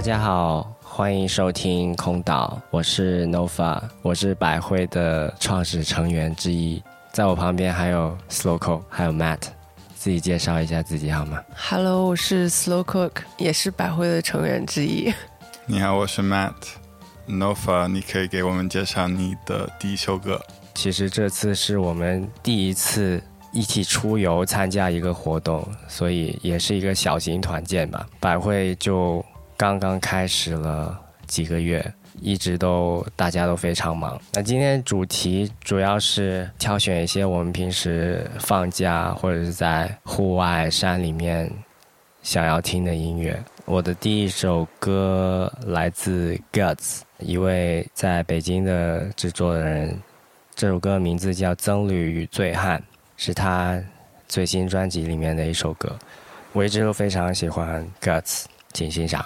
大家好，欢迎收听空岛，我是 Nova，我是百汇的创始成员之一，在我旁边还有 Slowco，还有 Matt，自己介绍一下自己好吗？Hello，我是 Slow Cook，也是百汇的成员之一。你好，我是 Matt。Nova，你可以给我们介绍你的第一首歌。其实这次是我们第一次一起出游参加一个活动，所以也是一个小型团建吧。百惠就刚刚开始了几个月，一直都大家都非常忙。那今天主题主要是挑选一些我们平时放假或者是在户外山里面想要听的音乐。我的第一首歌来自 Guts，一位在北京的制作人。这首歌名字叫《僧侣与醉汉》，是他最新专辑里面的一首歌。我一直都非常喜欢 Guts，请欣赏。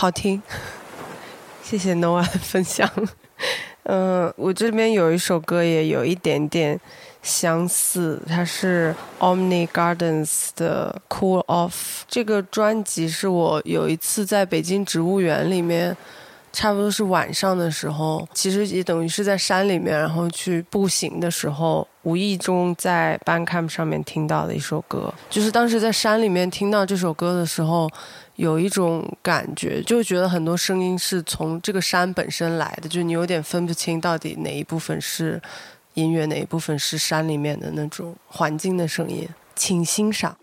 好听，谢谢 Noah 的分享。嗯，我这边有一首歌也有一点点相似，它是 Omni Gardens 的 Cool Off。这个专辑是我有一次在北京植物园里面，差不多是晚上的时候，其实也等于是在山里面，然后去步行的时候，无意中在 Bandcamp 上面听到的一首歌。就是当时在山里面听到这首歌的时候。有一种感觉，就觉得很多声音是从这个山本身来的，就你有点分不清到底哪一部分是音乐，哪一部分是山里面的那种环境的声音，请欣赏。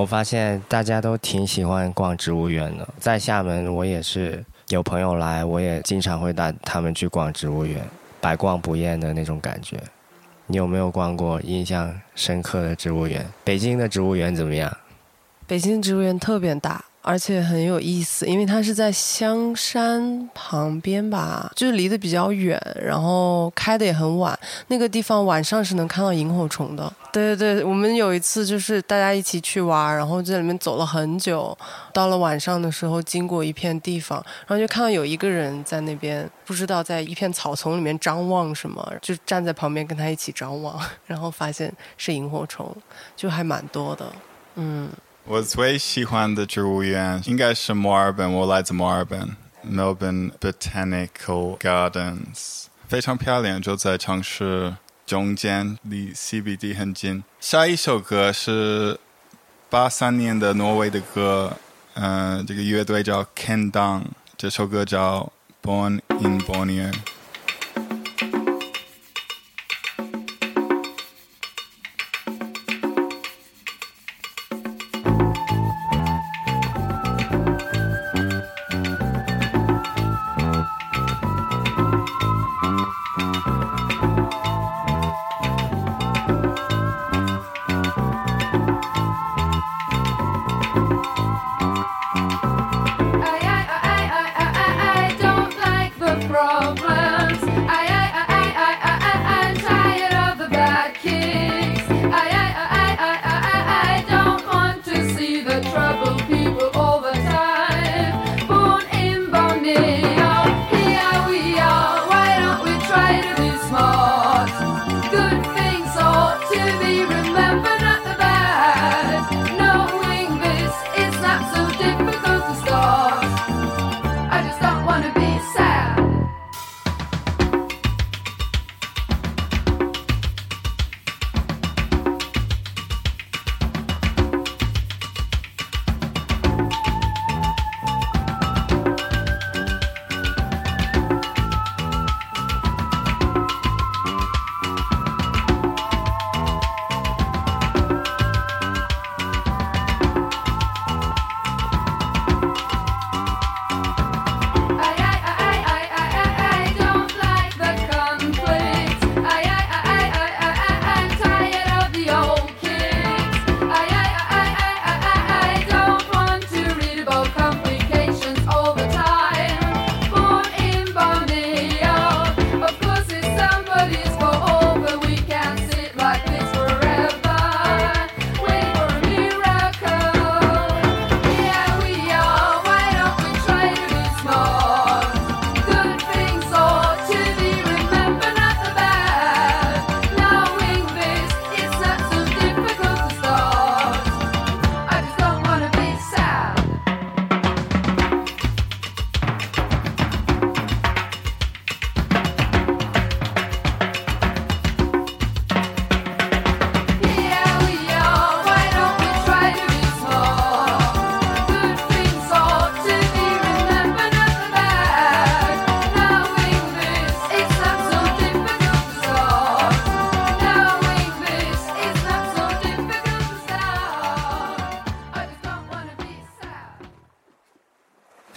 我发现大家都挺喜欢逛植物园的，在厦门我也是有朋友来，我也经常会带他们去逛植物园，百逛不厌的那种感觉。你有没有逛过印象深刻的植物园？北京的植物园怎么样？北京植物园特别大。而且很有意思，因为它是在香山旁边吧，就离得比较远，然后开的也很晚。那个地方晚上是能看到萤火虫的。对对对，我们有一次就是大家一起去玩，然后在里面走了很久，到了晚上的时候经过一片地方，然后就看到有一个人在那边，不知道在一片草丛里面张望什么，就站在旁边跟他一起张望，然后发现是萤火虫，就还蛮多的，嗯。我最喜欢的植物园应该是墨尔本，我来自墨尔本，Melbourne Botanical Gardens，非常漂亮，就在城市中间，离 CBD 很近。下一首歌是八三年的挪威的歌，嗯，这个乐队叫 Ken Dong，这首歌叫 Born in Borneo。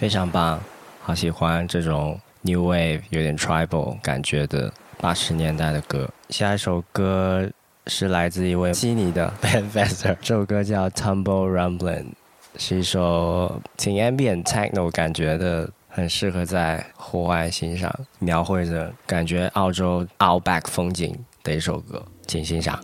非常棒，好喜欢这种 new wave 有点 tribal 感觉的八十年代的歌。下一首歌是来自一位悉尼的 band fester，这首歌叫 Tumble Rumbling，是一首挺 ambient techno 感觉的，很适合在户外欣赏，描绘着感觉澳洲 outback 风景的一首歌，请欣赏。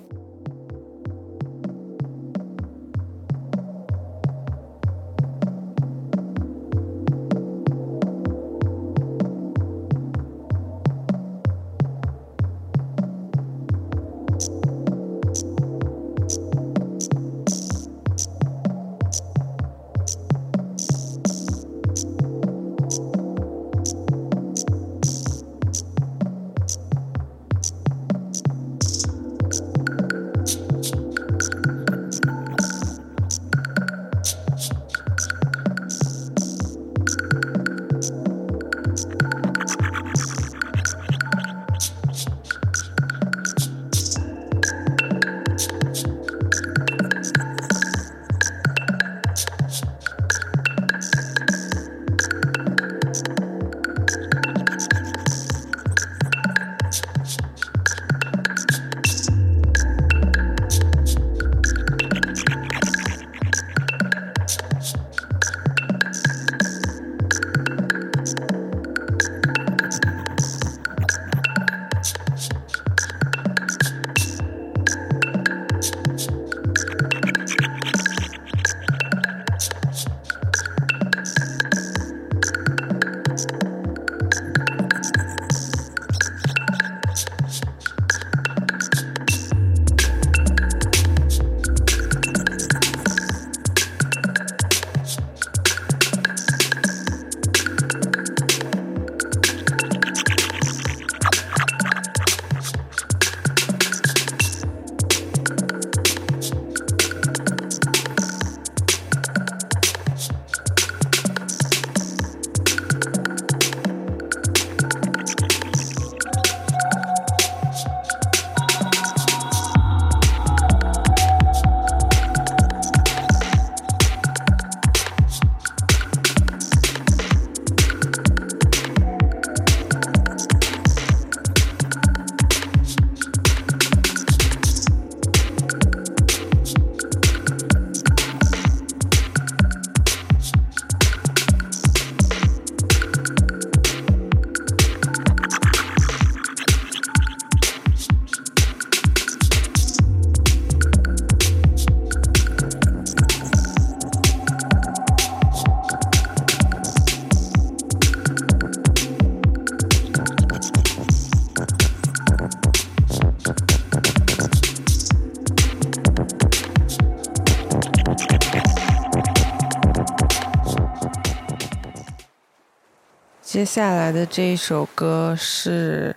下来的这一首歌是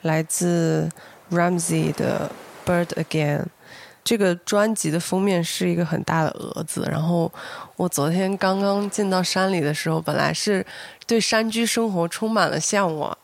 来自 Ramsey 的《Bird Again》。这个专辑的封面是一个很大的蛾子。然后我昨天刚刚进到山里的时候，本来是对山居生活充满了向往，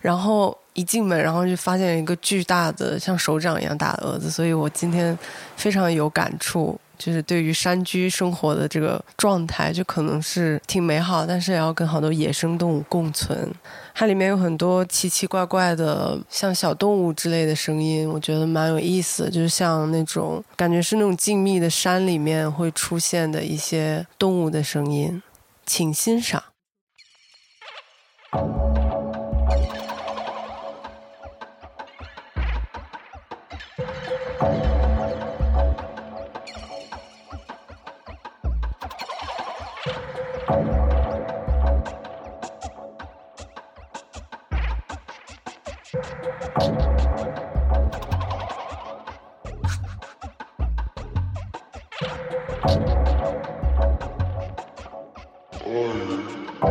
然后一进门，然后就发现一个巨大的像手掌一样大的蛾子，所以我今天非常有感触。就是对于山居生活的这个状态，就可能是挺美好，但是也要跟好多野生动物共存。它里面有很多奇奇怪怪的，像小动物之类的声音，我觉得蛮有意思。就是像那种感觉是那种静谧的山里面会出现的一些动物的声音，请欣赏。说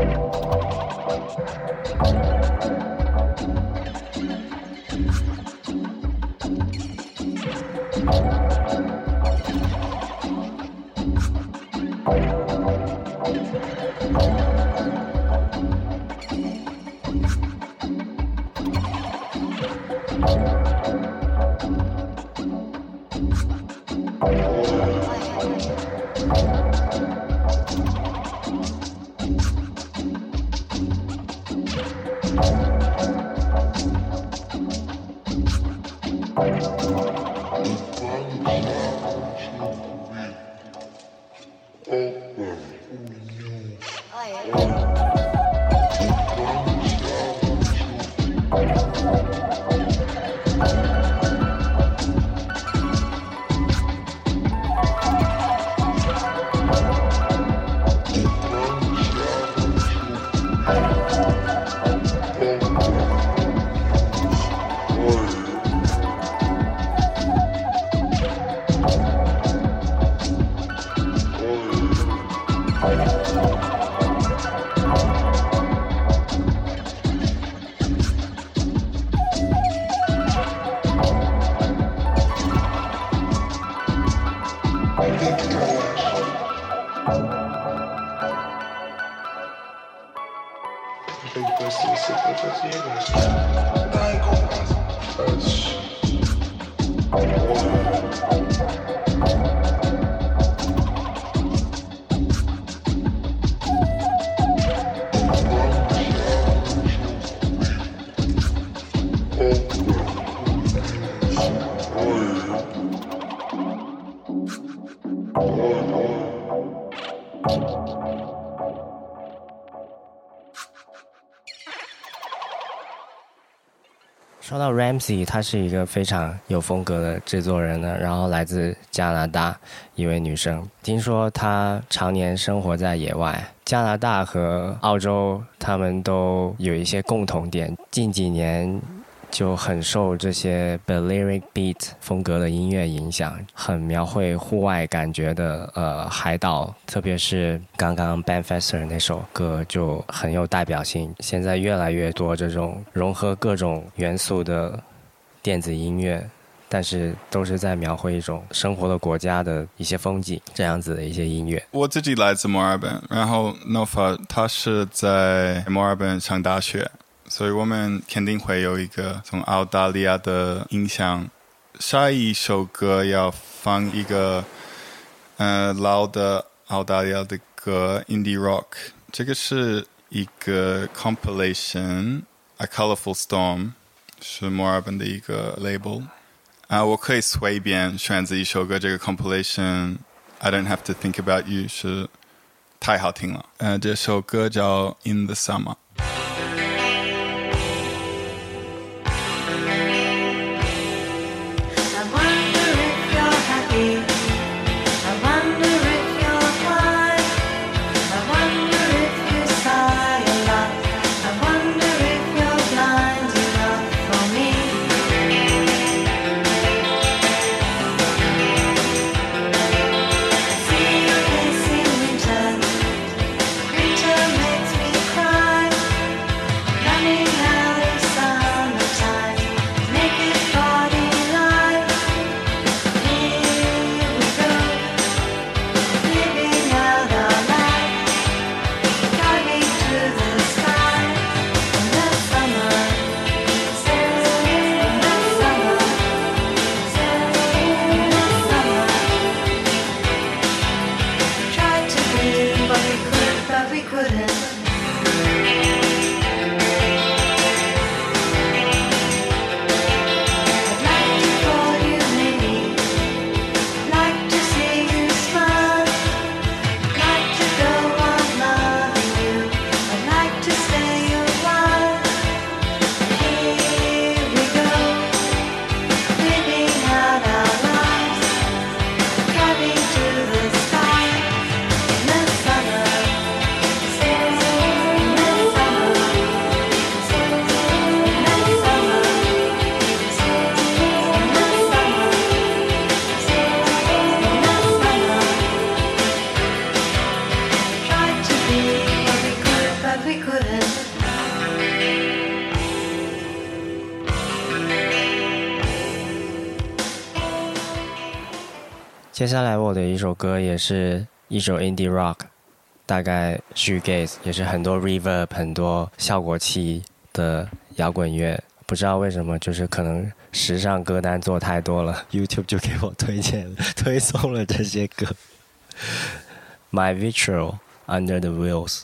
Ramsey，她是一个非常有风格的制作人呢。然后来自加拿大一位女生，听说她常年生活在野外。加拿大和澳洲他们都有一些共同点，近几年。就很受这些 Balearic Beat 风格的音乐影响，很描绘户外感觉的呃海岛，特别是刚刚 Ben Foster 那首歌就很有代表性。现在越来越多这种融合各种元素的电子音乐，但是都是在描绘一种生活的国家的一些风景，这样子的一些音乐。我自己来自墨尔本，然后 Nova 他是在墨尔本上大学。所以我们肯定会有一个从澳大利亚的影响。下一首歌要放一个呃老的澳大利亚的歌，Indie Rock。这个是一个 compilation，《A Colorful Storm》，是墨尔本的一个 label。啊，我可以随便选择一首歌，这个 compilation，《I Don't Have to Think About You》是太好听了。呃，这首歌叫《In the Summer》。 couldn't. 接下来我的一首歌也是一首 indie rock，大概 shoegaze，也是很多 reverb、很多效果器的摇滚乐。不知道为什么，就是可能时尚歌单做太多了，YouTube 就给我推荐推送了这些歌。My Virtual Under the Wheels。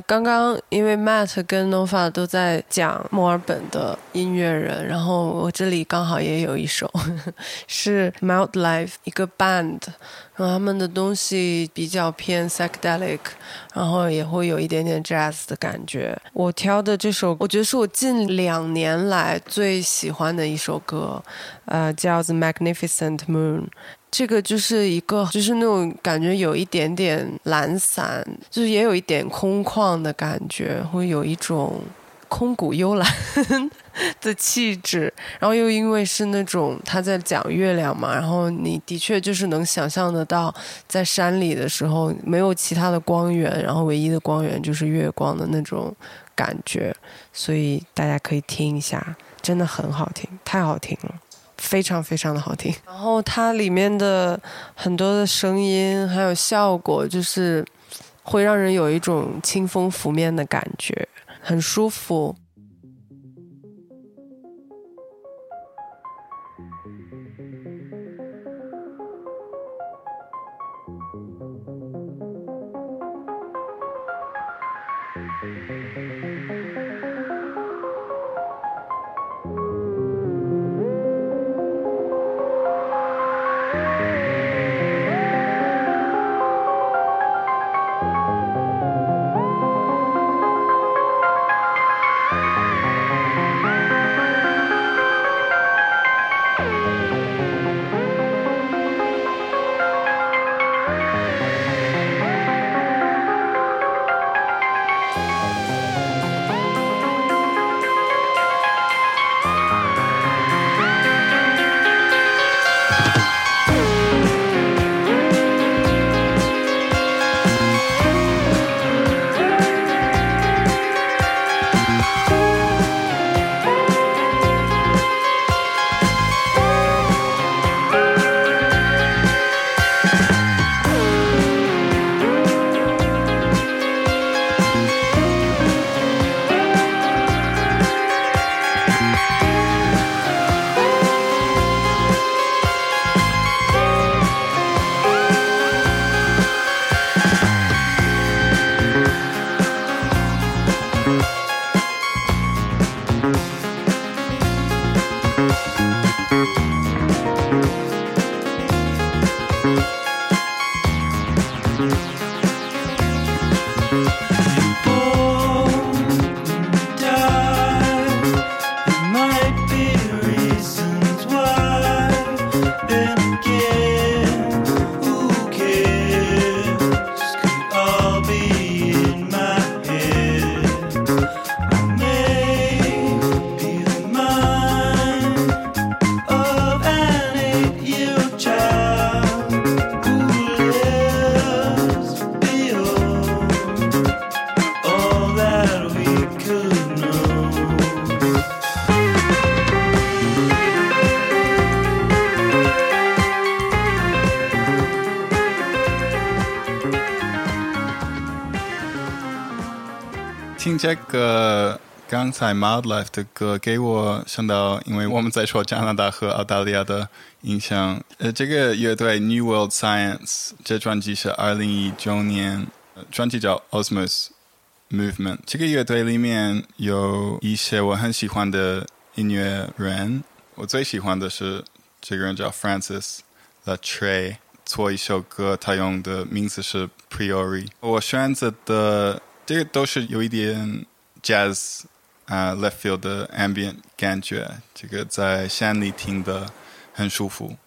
刚刚因为 Matt 跟 Nova 都在讲墨尔本的音乐人，然后我这里刚好也有一首 是 Melt Life 一个 band，然后他们的东西比较偏 psychedelic，然后也会有一点点 jazz 的感觉。我挑的这首，我觉得是我近两年来最喜欢的一首歌，呃，叫 The Magnificent Moon。这个就是一个，就是那种感觉有一点点懒散，就是也有一点空旷的感觉，会有一种空谷幽兰的气质。然后又因为是那种他在讲月亮嘛，然后你的确就是能想象得到，在山里的时候没有其他的光源，然后唯一的光源就是月光的那种感觉。所以大家可以听一下，真的很好听，太好听了。非常非常的好听，然后它里面的很多的声音还有效果，就是会让人有一种清风拂面的感觉，很舒服。这个刚才 Mildlife 的歌，给我想到，因为我们在说加拿大和澳大利亚的影响。呃，这个乐队 New World Science 这专辑是二零一九年，专辑叫 Osmos Movement。这个乐队里面有一些我很喜欢的音乐人，我最喜欢的是这个人叫 Francis Latre，做一首歌，他用的名字是 Priori。我选择的。这个都是有一点 jazz 啊 left field 的 ambient 感觉，这个在山里听的很舒服。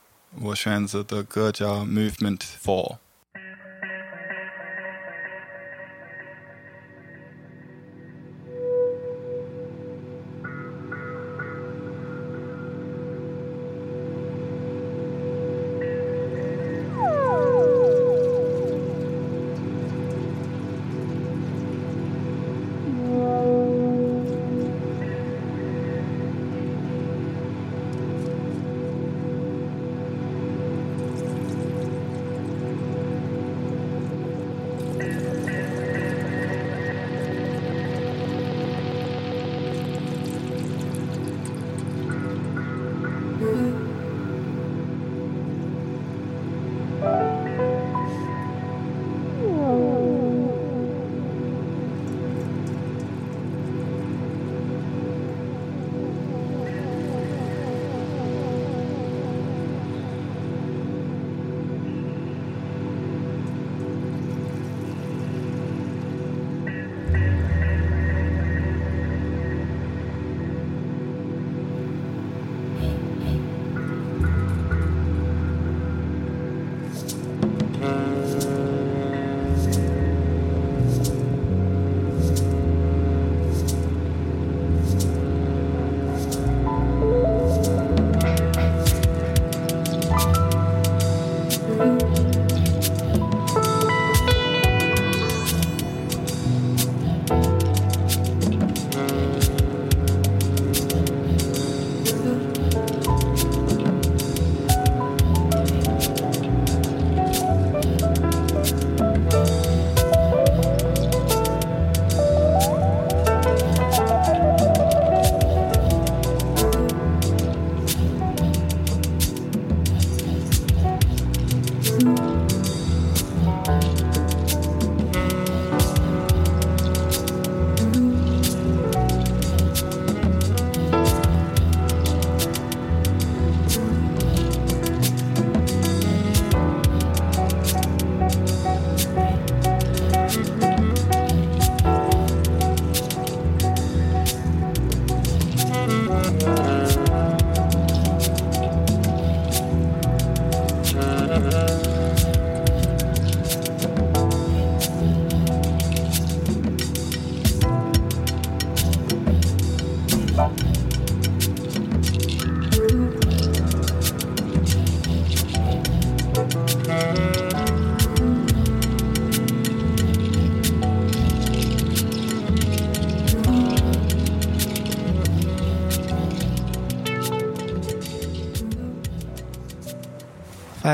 我选择的歌叫 Movement four。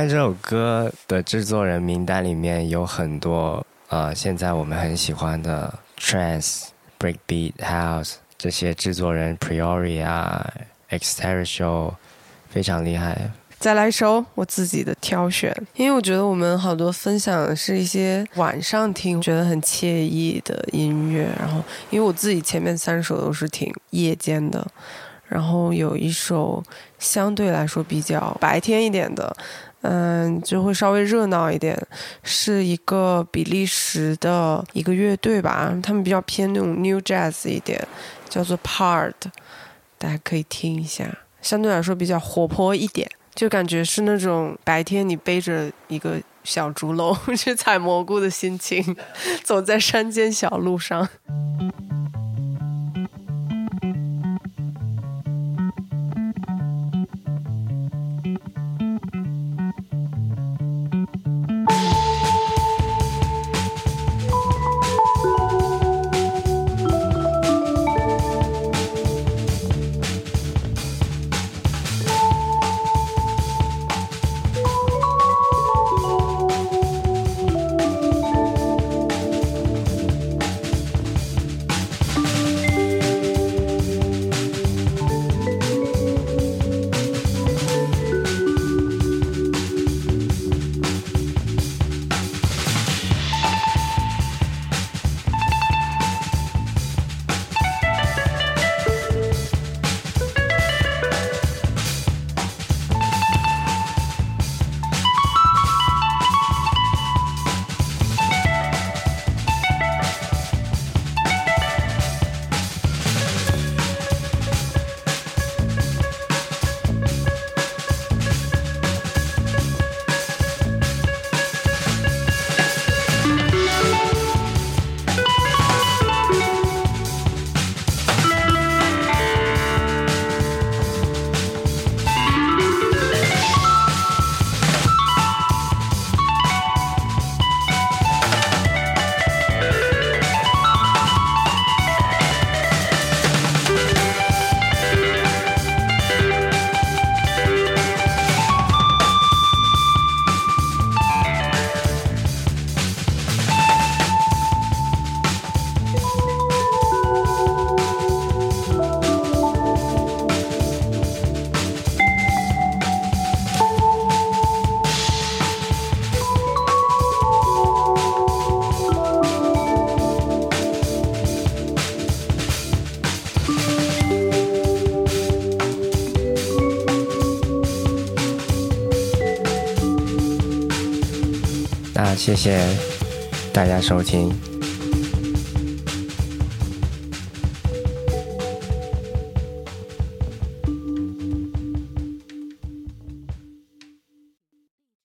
这首歌的制作人名单里面有很多呃，现在我们很喜欢的 trance、breakbeat、house 这些制作人，Priori 啊、Exterior，非常厉害。再来一首我自己的挑选，因为我觉得我们好多分享的是一些晚上听觉得很惬意的音乐，然后因为我自己前面三首都是挺夜间的，然后有一首相对来说比较白天一点的。嗯，就会稍微热闹一点，是一个比利时的一个乐队吧，他们比较偏那种 New Jazz 一点，叫做 Part，大家可以听一下，相对来说比较活泼一点，就感觉是那种白天你背着一个小竹篓去 采蘑菇的心情，走在山间小路上。谢谢大家收听。